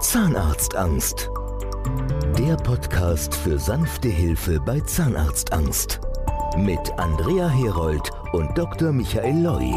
Zahnarztangst. Der Podcast für sanfte Hilfe bei Zahnarztangst. Mit Andrea Herold und Dr. Michael Loi.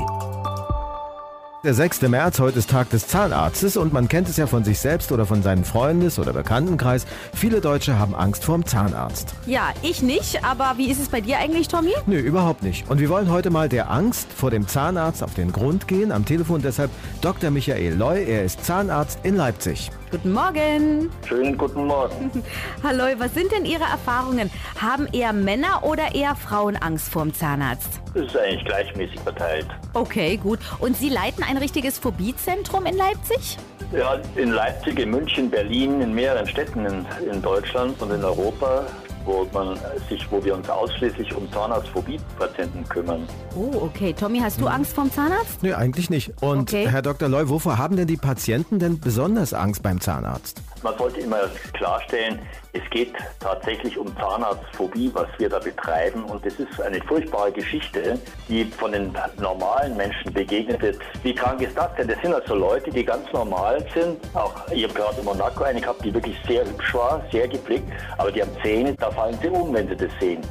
Der 6. März, heute ist Tag des Zahnarztes und man kennt es ja von sich selbst oder von seinen Freundes- oder Bekanntenkreis. Viele Deutsche haben Angst vorm Zahnarzt. Ja, ich nicht, aber wie ist es bei dir eigentlich, Tommy? Nö, überhaupt nicht. Und wir wollen heute mal der Angst vor dem Zahnarzt auf den Grund gehen. Am Telefon deshalb Dr. Michael Loy, er ist Zahnarzt in Leipzig. Guten Morgen. Schönen guten Morgen. Hallo, was sind denn Ihre Erfahrungen? Haben eher Männer oder eher Frauen Angst vorm Zahnarzt? Das ist eigentlich gleichmäßig verteilt. Okay, gut. Und Sie leiten ein richtiges Phobiezentrum in Leipzig? Ja, in Leipzig, in München, Berlin, in mehreren Städten in, in Deutschland und in Europa wo man sich, wo wir uns ausschließlich um Zahnarztphobie-Patienten kümmern. Oh, okay. Tommy, hast du Angst vorm Zahnarzt? Nö, eigentlich nicht. Und Okay. Herr Dr. Loy, wovor haben denn die Patienten denn besonders Angst beim Zahnarzt? Man sollte immer klarstellen, es geht tatsächlich um Zahnarztphobie, was wir da betreiben. Und das ist eine furchtbare Geschichte, die von den normalen Menschen begegnet wird. Wie krank ist das denn? Das sind also Leute, die ganz normal sind. Auch ich habe gerade in Monaco eine gehabt, die wirklich sehr hübsch war, sehr gepflegt. Aber die haben Zähne, da fallen sie um, wenn sie das sehen.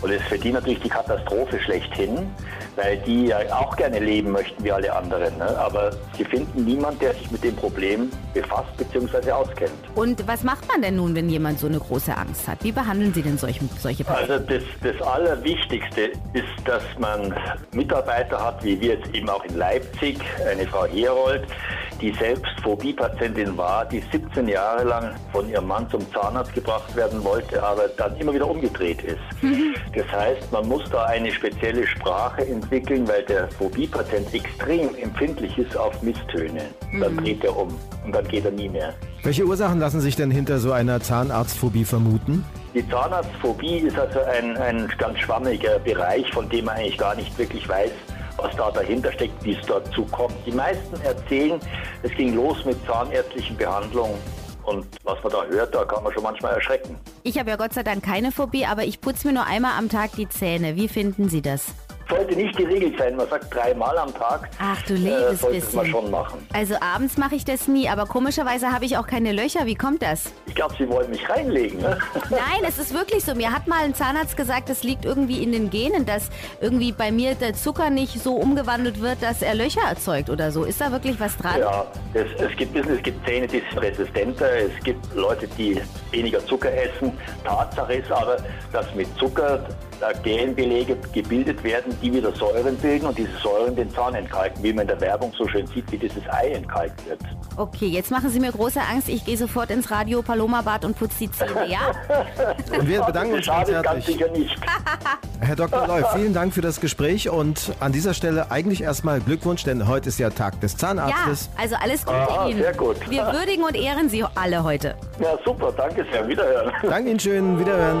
Und es ist für die natürlich die Katastrophe schlechthin, weil die ja auch gerne leben möchten wie alle anderen. Ne? Aber sie finden niemanden, der sich mit dem Problem befasst bzw. auskennt. Und was macht man denn nun, wenn jemand so eine große Angst hat? Wie behandeln Sie denn solche, solche Patienten? Also das, das Allerwichtigste ist, dass man Mitarbeiter hat, wie wir jetzt eben auch in Leipzig, eine Frau Herold, die selbst Phobie-Patientin war, die 17 Jahre lang von ihrem Mann zum Zahnarzt gebracht werden wollte, aber dann immer wieder umgedreht ist. Das heißt, man muss da eine spezielle Sprache entwickeln, weil der Phobie-Patient extrem empfindlich ist auf Misstöne. Dann dreht er um und dann geht er nie mehr. Welche Ursachen lassen sich denn hinter so einer Zahnarztphobie vermuten? Die Zahnarztphobie ist also ein, ein ganz schwammiger Bereich, von dem man eigentlich gar nicht wirklich weiß, was da dahinter steckt, wie es dazu kommt. Die meisten erzählen, es ging los mit zahnärztlichen Behandlungen und was man da hört, da kann man schon manchmal erschrecken. Ich habe ja Gott sei Dank keine Phobie, aber ich putze mir nur einmal am Tag die Zähne. Wie finden Sie das? Sollte nicht die Regel sein, man sagt dreimal am Tag, Ach du äh, liebes sollte man bisschen. schon machen. Also abends mache ich das nie, aber komischerweise habe ich auch keine Löcher. Wie kommt das? Ich glaube, Sie wollen mich reinlegen. Ne? Nein, es ist wirklich so. Mir hat mal ein Zahnarzt gesagt, es liegt irgendwie in den Genen, dass irgendwie bei mir der Zucker nicht so umgewandelt wird, dass er Löcher erzeugt oder so. Ist da wirklich was dran? Ja, es, es, gibt, es gibt Zähne, die sind resistenter, es gibt Leute, die weniger Zucker essen. Tatsache ist aber, dass mit Zucker da Genbelege gebildet werden, die wieder Säuren bilden und diese Säuren den Zahn entkalken, wie man in der Werbung so schön sieht, wie dieses Ei entkalkt wird. Okay, jetzt machen Sie mir große Angst. Ich gehe sofort ins Radio Paloma Bad und putze die Zähne, ja? Und wir bedanken uns ganz herzlich. sicher nicht. Herr Dr. Loy, vielen Dank für das Gespräch und an dieser Stelle eigentlich erstmal Glückwunsch, denn heute ist ja Tag des Ja, Zahnarztes. also alles Gute Ah, Ihnen. sehr gut. Wir würdigen und ehren Sie alle heute. Ja, super, danke sehr. Wiederhören. Danke Ihnen schön, wiederhören.